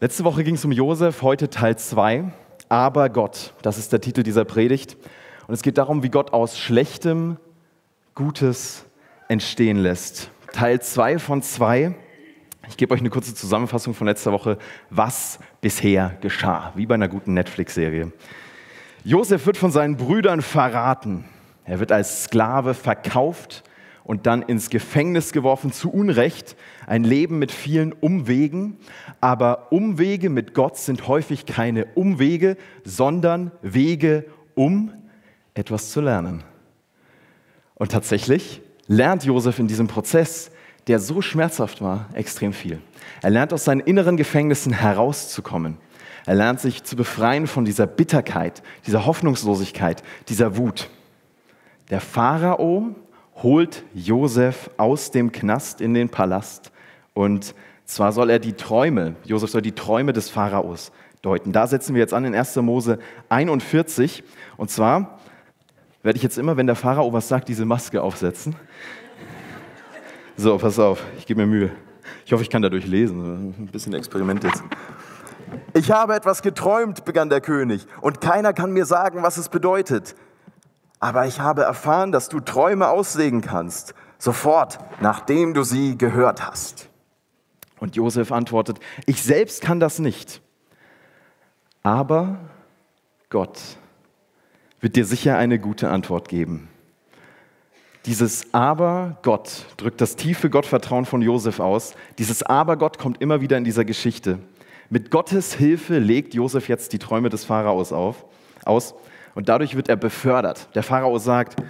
Letzte Woche ging es um Josef, heute Teil 2. Aber Gott, das ist der Titel dieser Predigt. Und es geht darum, wie Gott aus Schlechtem Gutes entstehen lässt. Teil 2 von 2. Ich gebe euch eine kurze Zusammenfassung von letzter Woche, was bisher geschah, wie bei einer guten Netflix-Serie. Josef wird von seinen Brüdern verraten. Er wird als Sklave verkauft und dann ins Gefängnis geworfen, zu Unrecht. Ein Leben mit vielen Umwegen. Aber Umwege mit Gott sind häufig keine Umwege, sondern Wege, um etwas zu lernen. Und tatsächlich lernt Josef in diesem Prozess, der so schmerzhaft war, extrem viel. Er lernt aus seinen inneren Gefängnissen herauszukommen. Er lernt sich zu befreien von dieser Bitterkeit, dieser Hoffnungslosigkeit, dieser Wut. Der Pharao holt Josef aus dem Knast in den Palast und zwar soll er die Träume, Josef soll die Träume des Pharaos deuten. Da setzen wir jetzt an in 1. Mose 41 und zwar werde ich jetzt immer, wenn der Pharao was sagt, diese Maske aufsetzen. So, pass auf, ich gebe mir Mühe. Ich hoffe, ich kann dadurch lesen. Ein bisschen Experiment jetzt. Ich habe etwas geträumt, begann der König, und keiner kann mir sagen, was es bedeutet. Aber ich habe erfahren, dass du Träume auslegen kannst, sofort, nachdem du sie gehört hast. Und Josef antwortet, ich selbst kann das nicht. Aber Gott wird dir sicher eine gute Antwort geben. Dieses Aber Gott drückt das tiefe Gottvertrauen von Josef aus. Dieses Aber Gott kommt immer wieder in dieser Geschichte. Mit Gottes Hilfe legt Josef jetzt die Träume des Pharaos auf, aus und dadurch wird er befördert. Der Pharao sagt,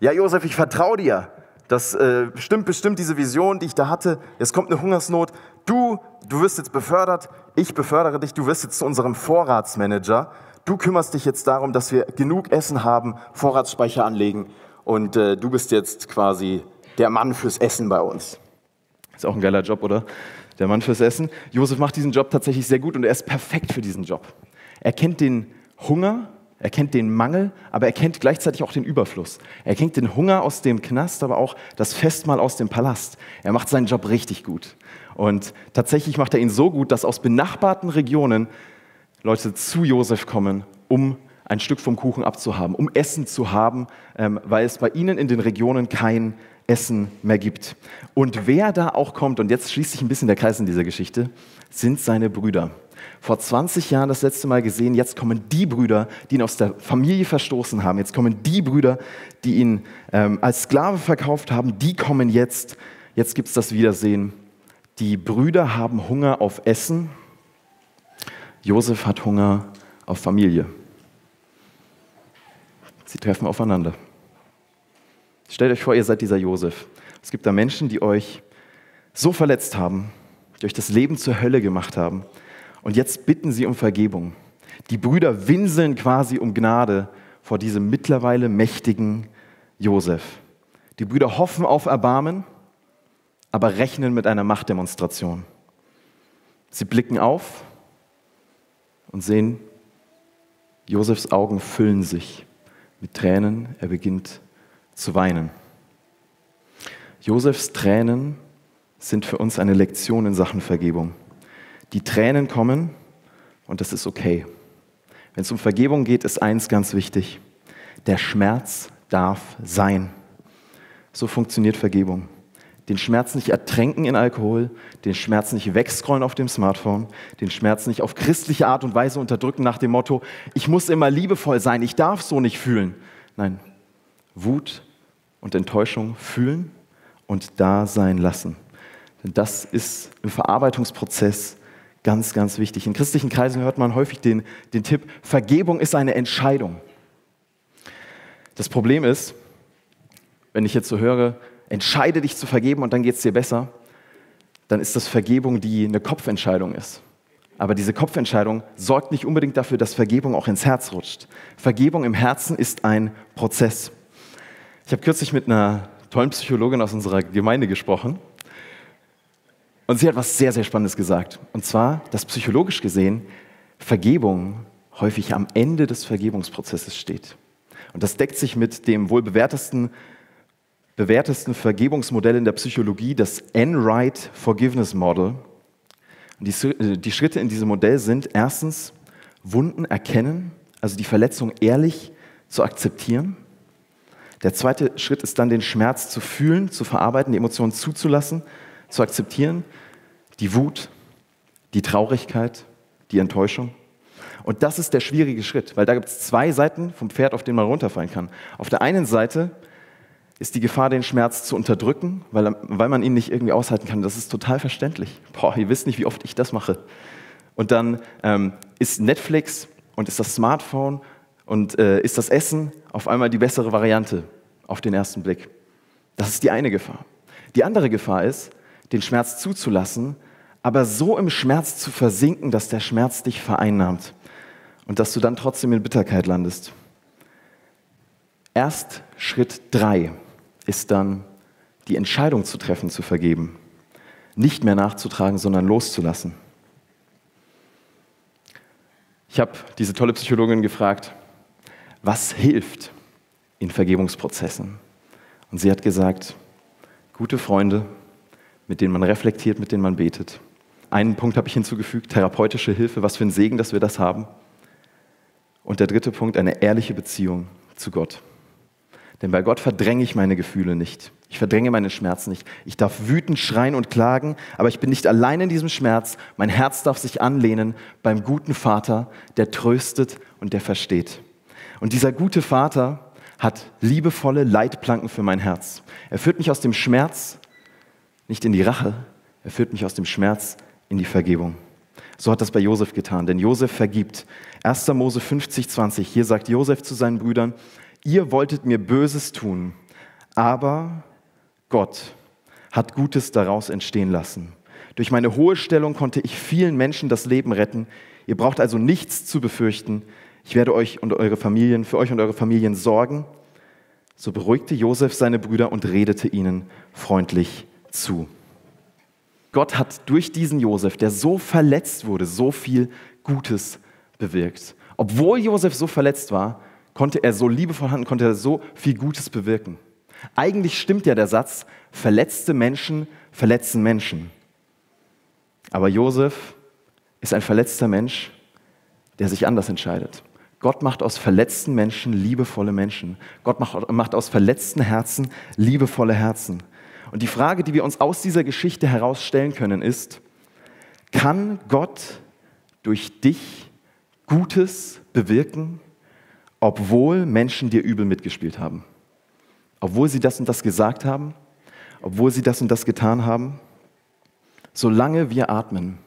ja Josef, ich vertraue dir. Das äh, stimmt bestimmt diese Vision, die ich da hatte. Es kommt eine Hungersnot. Du, du wirst jetzt befördert. Ich befördere dich. Du wirst jetzt zu unserem Vorratsmanager. Du kümmerst dich jetzt darum, dass wir genug Essen haben, Vorratsspeicher anlegen. Und äh, du bist jetzt quasi der Mann fürs Essen bei uns. Ist auch ein geiler Job, oder? Der Mann fürs Essen. Josef macht diesen Job tatsächlich sehr gut und er ist perfekt für diesen Job. Er kennt den Hunger, er kennt den Mangel, aber er kennt gleichzeitig auch den Überfluss. Er kennt den Hunger aus dem Knast, aber auch das Festmahl aus dem Palast. Er macht seinen Job richtig gut. Und tatsächlich macht er ihn so gut, dass aus benachbarten Regionen Leute zu Josef kommen, um ein Stück vom Kuchen abzuhaben, um Essen zu haben, ähm, weil es bei ihnen in den Regionen kein Essen mehr gibt. Und wer da auch kommt, und jetzt schließt sich ein bisschen der Kreis in dieser Geschichte, sind seine Brüder. Vor 20 Jahren das letzte Mal gesehen, jetzt kommen die Brüder, die ihn aus der Familie verstoßen haben, jetzt kommen die Brüder, die ihn ähm, als Sklave verkauft haben, die kommen jetzt, jetzt gibt es das Wiedersehen. Die Brüder haben Hunger auf Essen, Josef hat Hunger auf Familie. Sie treffen aufeinander. Stellt euch vor, ihr seid dieser Josef. Es gibt da Menschen, die euch so verletzt haben, die euch das Leben zur Hölle gemacht haben. Und jetzt bitten sie um Vergebung. Die Brüder winseln quasi um Gnade vor diesem mittlerweile mächtigen Josef. Die Brüder hoffen auf Erbarmen, aber rechnen mit einer Machtdemonstration. Sie blicken auf und sehen, Josefs Augen füllen sich mit Tränen. Er beginnt zu weinen. Josefs Tränen sind für uns eine Lektion in Sachen Vergebung. Die Tränen kommen und das ist okay. Wenn es um Vergebung geht, ist eins ganz wichtig. Der Schmerz darf sein. So funktioniert Vergebung. Den Schmerz nicht ertränken in Alkohol, den Schmerz nicht wegscrollen auf dem Smartphone, den Schmerz nicht auf christliche Art und Weise unterdrücken nach dem Motto, ich muss immer liebevoll sein, ich darf so nicht fühlen. Nein, Wut und Enttäuschung fühlen und da sein lassen. Denn das ist im Verarbeitungsprozess ganz, ganz wichtig. In christlichen Kreisen hört man häufig den, den Tipp, Vergebung ist eine Entscheidung. Das Problem ist, wenn ich jetzt so höre, entscheide dich zu vergeben und dann geht es dir besser, dann ist das Vergebung, die eine Kopfentscheidung ist. Aber diese Kopfentscheidung sorgt nicht unbedingt dafür, dass Vergebung auch ins Herz rutscht. Vergebung im Herzen ist ein Prozess. Ich habe kürzlich mit einer tollen Psychologin aus unserer Gemeinde gesprochen und sie hat was sehr, sehr Spannendes gesagt. Und zwar, dass psychologisch gesehen Vergebung häufig am Ende des Vergebungsprozesses steht. Und das deckt sich mit dem wohl bewährtesten, bewährtesten Vergebungsmodell in der Psychologie, das N-Right Forgiveness Model. Und die, äh, die Schritte in diesem Modell sind erstens Wunden erkennen, also die Verletzung ehrlich zu akzeptieren. Der zweite Schritt ist dann, den Schmerz zu fühlen, zu verarbeiten, die Emotionen zuzulassen, zu akzeptieren, die Wut, die Traurigkeit, die Enttäuschung. Und das ist der schwierige Schritt, weil da gibt es zwei Seiten vom Pferd, auf denen man runterfallen kann. Auf der einen Seite ist die Gefahr, den Schmerz zu unterdrücken, weil, weil man ihn nicht irgendwie aushalten kann. Das ist total verständlich. Boah, ihr wisst nicht, wie oft ich das mache. Und dann ähm, ist Netflix und ist das Smartphone und äh, ist das Essen auf einmal die bessere Variante auf den ersten Blick. Das ist die eine Gefahr. Die andere Gefahr ist, den Schmerz zuzulassen, aber so im Schmerz zu versinken, dass der Schmerz dich vereinnahmt und dass du dann trotzdem in Bitterkeit landest. Erst Schritt drei ist dann die Entscheidung zu treffen, zu vergeben. Nicht mehr nachzutragen, sondern loszulassen. Ich habe diese tolle Psychologin gefragt, was hilft in Vergebungsprozessen? Und sie hat gesagt, gute Freunde, mit denen man reflektiert, mit denen man betet. Einen Punkt habe ich hinzugefügt, therapeutische Hilfe, was für ein Segen, dass wir das haben. Und der dritte Punkt, eine ehrliche Beziehung zu Gott. Denn bei Gott verdränge ich meine Gefühle nicht. Ich verdränge meine Schmerzen nicht. Ich darf wütend schreien und klagen, aber ich bin nicht allein in diesem Schmerz. Mein Herz darf sich anlehnen beim guten Vater, der tröstet und der versteht. Und dieser gute Vater hat liebevolle Leitplanken für mein Herz. Er führt mich aus dem Schmerz nicht in die Rache, er führt mich aus dem Schmerz in die Vergebung. So hat das bei Josef getan, denn Josef vergibt. 1. Mose 50, 20. Hier sagt Josef zu seinen Brüdern: Ihr wolltet mir Böses tun, aber Gott hat Gutes daraus entstehen lassen. Durch meine hohe Stellung konnte ich vielen Menschen das Leben retten. Ihr braucht also nichts zu befürchten. Ich werde euch und eure Familien, für euch und eure Familien sorgen. So beruhigte Josef seine Brüder und redete ihnen freundlich zu. Gott hat durch diesen Josef, der so verletzt wurde, so viel Gutes bewirkt. Obwohl Josef so verletzt war, konnte er so liebevoll handeln, konnte er so viel Gutes bewirken. Eigentlich stimmt ja der Satz, verletzte Menschen verletzen Menschen. Aber Josef ist ein verletzter Mensch, der sich anders entscheidet. Gott macht aus verletzten Menschen liebevolle Menschen. Gott macht, aus verletzten Herzen liebevolle Herzen. Und die Frage, die wir uns aus dieser Geschichte herausstellen können, ist, kann Gott durch dich Gutes bewirken, obwohl Menschen dir übel mitgespielt haben? Obwohl sie das und das gesagt haben? Obwohl sie das und das getan haben? Solange wir atmen,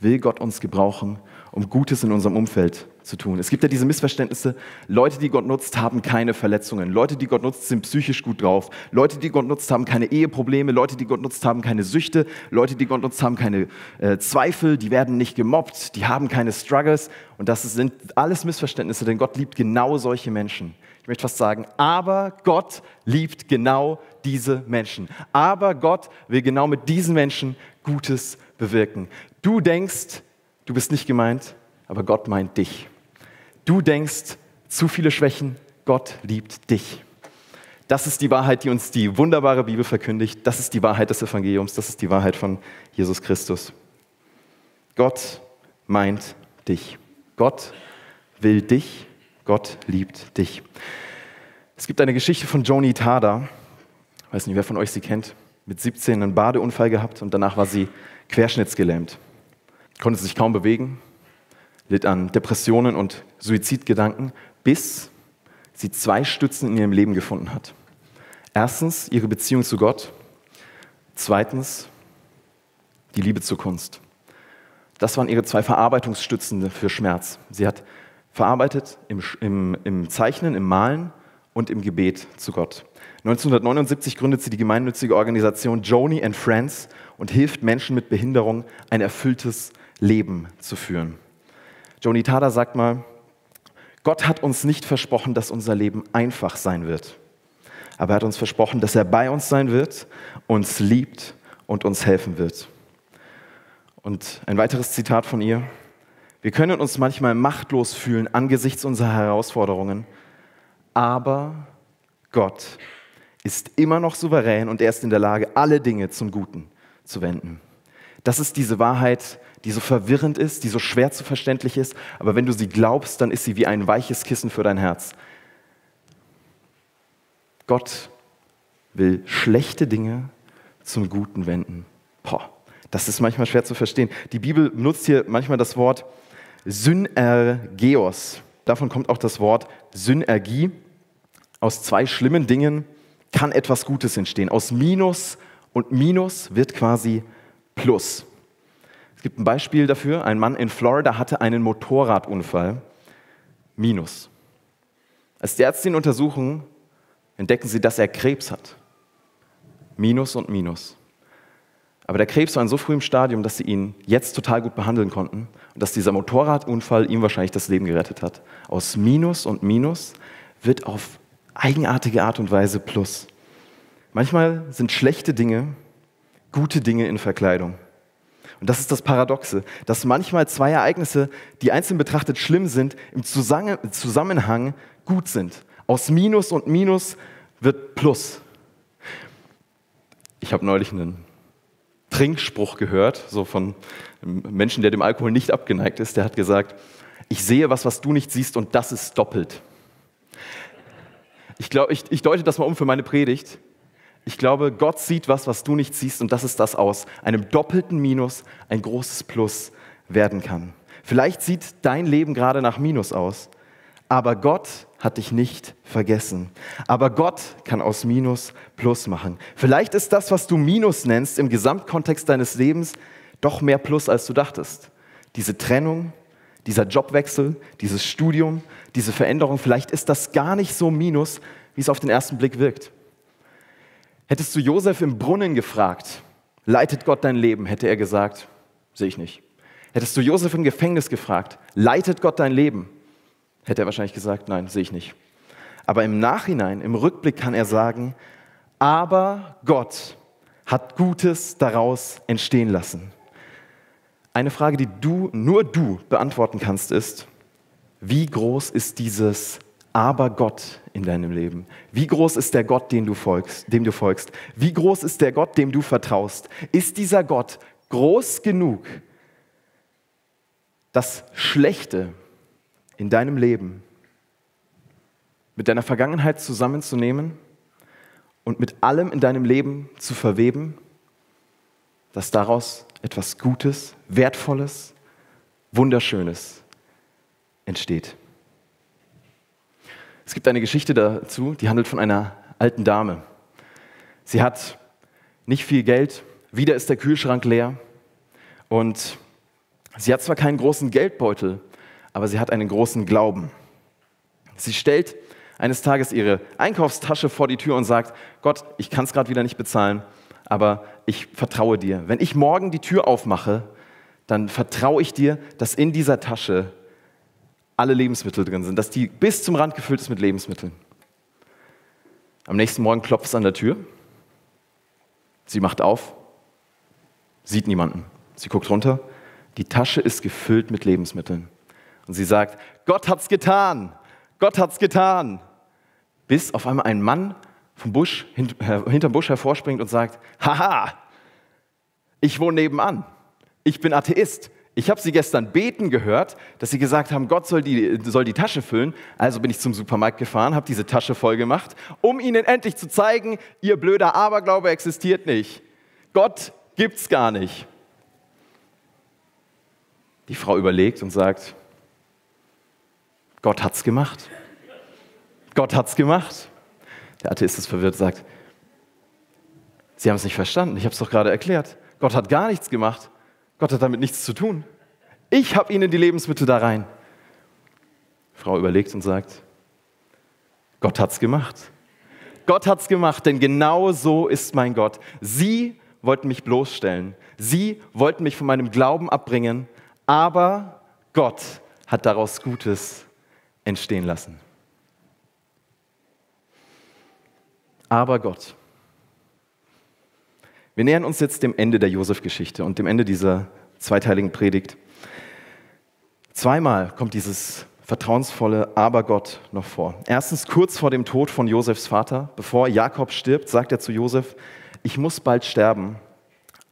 will Gott uns gebrauchen, um Gutes in unserem Umfeld zu tun. Es gibt ja diese Missverständnisse, Leute, die Gott nutzt, haben keine Verletzungen. Leute, die Gott nutzt, sind psychisch gut drauf. Leute, die Gott nutzt, haben keine Eheprobleme. Leute, die Gott nutzt, haben keine Süchte. Leute, die Gott nutzt, haben keine äh, Zweifel. Die werden nicht gemobbt. Die haben keine Struggles. Und das sind alles Missverständnisse, denn Gott liebt genau solche Menschen. Ich möchte fast sagen, aber Gott liebt genau diese Menschen. Aber Gott will genau mit diesen Menschen Gutes bewirken. Du denkst, du bist nicht gemeint, aber Gott meint dich. Du denkst, zu viele Schwächen, Gott liebt dich. Das ist die Wahrheit, die uns die wunderbare Bibel verkündigt. Das ist die Wahrheit des Evangeliums. Das ist die Wahrheit von Jesus Christus. Gott meint dich. Gott will dich. Gott liebt dich. Es gibt eine Geschichte von Joni Tada. Ich weiß nicht, wer von euch sie kennt. Mit 17 einen Badeunfall gehabt und danach war sie querschnittsgelähmt. Konnte sich kaum bewegen, litt an Depressionen und Suizidgedanken, bis sie zwei Stützen in ihrem Leben gefunden hat. Erstens ihre Beziehung zu Gott, zweitens die Liebe zur Kunst. Das waren ihre zwei Verarbeitungsstützen für Schmerz. Sie hat verarbeitet im, im, im Zeichnen, im Malen und im Gebet zu Gott. 1979 gründet sie die gemeinnützige Organisation Joni and Friends und hilft Menschen mit Behinderung ein erfülltes Leben zu führen. Joni Tada sagt mal, Gott hat uns nicht versprochen, dass unser Leben einfach sein wird. Aber er hat uns versprochen, dass er bei uns sein wird, uns liebt und uns helfen wird. Und ein weiteres Zitat von ihr. Wir können uns manchmal machtlos fühlen angesichts unserer Herausforderungen, aber Gott ist immer noch souverän und er ist in der Lage, alle Dinge zum Guten zu wenden. Das ist diese Wahrheit, die so verwirrend ist, die so schwer zu verständlich ist, aber wenn du sie glaubst, dann ist sie wie ein weiches Kissen für dein Herz. Gott will schlechte Dinge zum Guten wenden. Boah, das ist manchmal schwer zu verstehen. Die Bibel benutzt hier manchmal das Wort Synergeos. Davon kommt auch das Wort Synergie. Aus zwei schlimmen Dingen kann etwas Gutes entstehen. Aus Minus und Minus wird quasi Plus. Es gibt ein Beispiel dafür. Ein Mann in Florida hatte einen Motorradunfall. Minus. Als die Ärzte ihn untersuchen, entdecken sie, dass er Krebs hat. Minus und Minus. Aber der Krebs war in so frühem Stadium, dass sie ihn jetzt total gut behandeln konnten und dass dieser Motorradunfall ihm wahrscheinlich das Leben gerettet hat. Aus Minus und Minus wird auf eigenartige Art und Weise Plus. Manchmal sind schlechte Dinge gute Dinge in Verkleidung. Und das ist das Paradoxe, dass manchmal zwei Ereignisse, die einzeln betrachtet schlimm sind, im Zusammenhang gut sind. Aus Minus und Minus wird Plus. Ich habe neulich einen Trinkspruch gehört, so von einem Menschen, der dem Alkohol nicht abgeneigt ist. Der hat gesagt, ich sehe was, was du nicht siehst und das ist doppelt. Ich glaube, ich, ich deute das mal um für meine Predigt. Ich glaube, Gott sieht was, was du nicht siehst und das ist das aus einem doppelten Minus ein großes Plus werden kann. Vielleicht sieht dein Leben gerade nach Minus aus, aber Gott hat dich nicht vergessen. Aber Gott kann aus Minus Plus machen. Vielleicht ist das, was du Minus nennst, im Gesamtkontext deines Lebens doch mehr Plus, als du dachtest. Diese Trennung, dieser Jobwechsel, dieses Studium, diese Veränderung, vielleicht ist das gar nicht so Minus, wie es auf den ersten Blick wirkt. Hättest du Josef im Brunnen gefragt, leitet Gott dein Leben, hätte er gesagt, sehe ich nicht. Hättest du Josef im Gefängnis gefragt, leitet Gott dein Leben, hätte er wahrscheinlich gesagt, nein, sehe ich nicht. Aber im Nachhinein, im Rückblick kann er sagen, aber Gott hat Gutes daraus entstehen lassen. Eine Frage, die du, nur du beantworten kannst, ist, wie groß ist dieses aber Gott in deinem Leben? Wie groß ist der Gott, dem du folgst, dem du folgst? Wie groß ist der Gott, dem du vertraust? Ist dieser Gott groß genug, das Schlechte in deinem Leben mit deiner Vergangenheit zusammenzunehmen und mit allem in deinem Leben zu verweben, dass daraus etwas Gutes, Wertvolles, Wunderschönes entsteht. Es gibt eine Geschichte dazu, die handelt von einer alten Dame. Sie hat nicht viel Geld, wieder ist der Kühlschrank leer und sie hat zwar keinen großen Geldbeutel, aber sie hat einen großen Glauben. Sie stellt eines Tages ihre Einkaufstasche vor die Tür und sagt, Gott, ich kann es gerade wieder nicht bezahlen, aber ich vertraue dir. Wenn ich morgen die Tür aufmache, dann vertraue ich dir, dass in dieser Tasche alle Lebensmittel drin sind, dass die bis zum Rand gefüllt ist mit Lebensmitteln. Am nächsten Morgen klopft es an der Tür. Sie macht auf, sieht niemanden. Sie guckt runter. Die Tasche ist gefüllt mit Lebensmitteln. Und sie sagt, Gott hat's getan. Gott hat's getan. Bis auf einmal ein Mann vom Busch, hinterm Busch hervorspringt und sagt, haha, ich wohne nebenan. Ich bin Atheist. Ich habe sie gestern beten gehört, dass sie gesagt haben, Gott soll die, soll die Tasche füllen. Also bin ich zum Supermarkt gefahren, habe diese Tasche voll gemacht, um ihnen endlich zu zeigen, ihr blöder Aberglaube existiert nicht. Gott gibt's gar nicht. Die Frau überlegt und sagt, Gott hat's gemacht. Gott hat's gemacht. Der Atheist ist verwirrt und sagt, Sie haben es nicht verstanden, ich habe es doch gerade erklärt. Gott hat gar nichts gemacht. Gott hat damit nichts zu tun. Ich habe ihnen die Lebensmittel da rein. Die Frau überlegt und sagt, Gott hat's gemacht. Gott hat's gemacht, denn genau so ist mein Gott. Sie wollten mich bloßstellen. Sie wollten mich von meinem Glauben abbringen, aber Gott hat daraus Gutes entstehen lassen. Aber Gott. Wir nähern uns jetzt dem Ende der Josef-Geschichte und dem Ende dieser zweiteiligen Predigt. Zweimal kommt dieses vertrauensvolle Aber Gott noch vor. Erstens kurz vor dem Tod von Josefs Vater, bevor Jakob stirbt, sagt er zu Josef, ich muss bald sterben,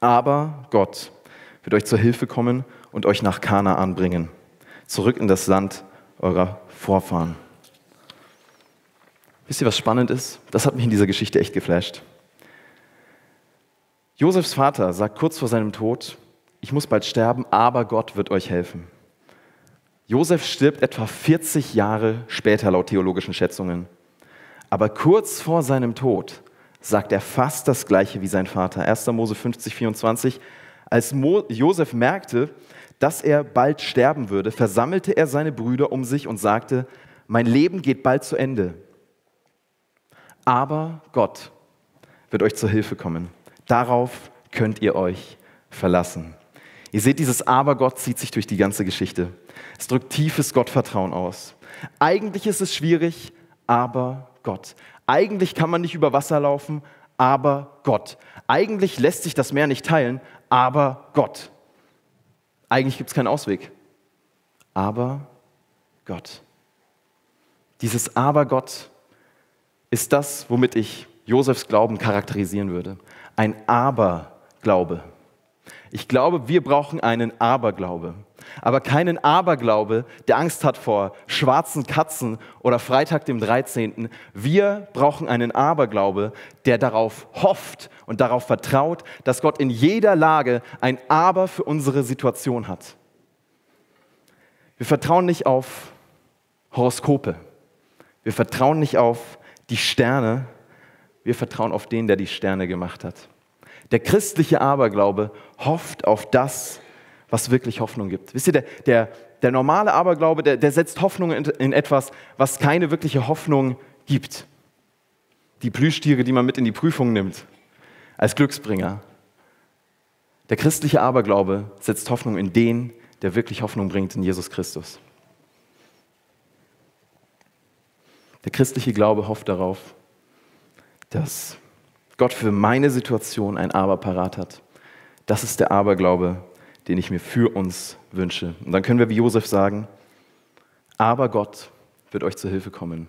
aber Gott wird euch zur Hilfe kommen und euch nach Kanaan bringen, zurück in das Land eurer Vorfahren. Wisst ihr, was spannend ist? Das hat mich in dieser Geschichte echt geflasht. Josefs Vater sagt kurz vor seinem Tod, ich muss bald sterben, aber Gott wird euch helfen. Josef stirbt etwa 40 Jahre später laut theologischen Schätzungen. Aber kurz vor seinem Tod sagt er fast das Gleiche wie sein Vater. 1. Mose 50, 24. Als Mo Josef merkte, dass er bald sterben würde, versammelte er seine Brüder um sich und sagte, mein Leben geht bald zu Ende. Aber Gott wird euch zur Hilfe kommen. Darauf könnt ihr euch verlassen. Ihr seht, dieses Aber Gott zieht sich durch die ganze Geschichte. Es drückt tiefes Gottvertrauen aus. Eigentlich ist es schwierig, aber Gott. Eigentlich kann man nicht über Wasser laufen, aber Gott. Eigentlich lässt sich das Meer nicht teilen, aber Gott. Eigentlich gibt es keinen Ausweg, aber Gott. Dieses Aber Gott ist das, womit ich Josefs Glauben charakterisieren würde. Ein Aberglaube. Ich glaube, wir brauchen einen Aberglaube. Aber keinen Aberglaube, der Angst hat vor schwarzen Katzen oder Freitag dem 13. Wir brauchen einen Aberglaube, der darauf hofft und darauf vertraut, dass Gott in jeder Lage ein Aber für unsere Situation hat. Wir vertrauen nicht auf Horoskope. Wir vertrauen nicht auf die Sterne. Wir vertrauen auf den, der die Sterne gemacht hat. Der christliche Aberglaube hofft auf das, was wirklich Hoffnung gibt. Wisst ihr, der, der, der normale Aberglaube, der, der setzt Hoffnung in, in etwas, was keine wirkliche Hoffnung gibt. Die Plüschtiere, die man mit in die Prüfung nimmt, als Glücksbringer. Der christliche Aberglaube setzt Hoffnung in den, der wirklich Hoffnung bringt, in Jesus Christus. Der christliche Glaube hofft darauf, dass Gott für meine Situation ein Aber parat hat. Das ist der Aberglaube, den ich mir für uns wünsche. Und dann können wir wie Josef sagen, aber Gott wird euch zur Hilfe kommen.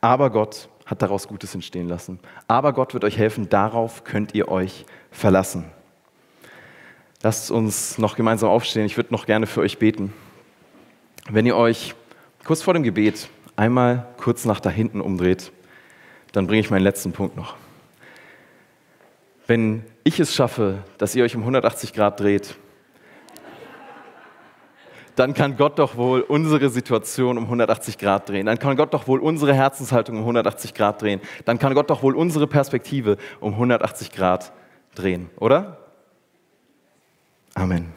Aber Gott hat daraus Gutes entstehen lassen. Aber Gott wird euch helfen, darauf könnt ihr euch verlassen. Lasst uns noch gemeinsam aufstehen. Ich würde noch gerne für euch beten. Wenn ihr euch kurz vor dem Gebet einmal kurz nach da hinten umdreht, dann bringe ich meinen letzten Punkt noch. Wenn ich es schaffe, dass ihr euch um 180 Grad dreht, dann kann Gott doch wohl unsere Situation um 180 Grad drehen. Dann kann Gott doch wohl unsere Herzenshaltung um 180 Grad drehen. Dann kann Gott doch wohl unsere Perspektive um 180 Grad drehen, oder? Amen.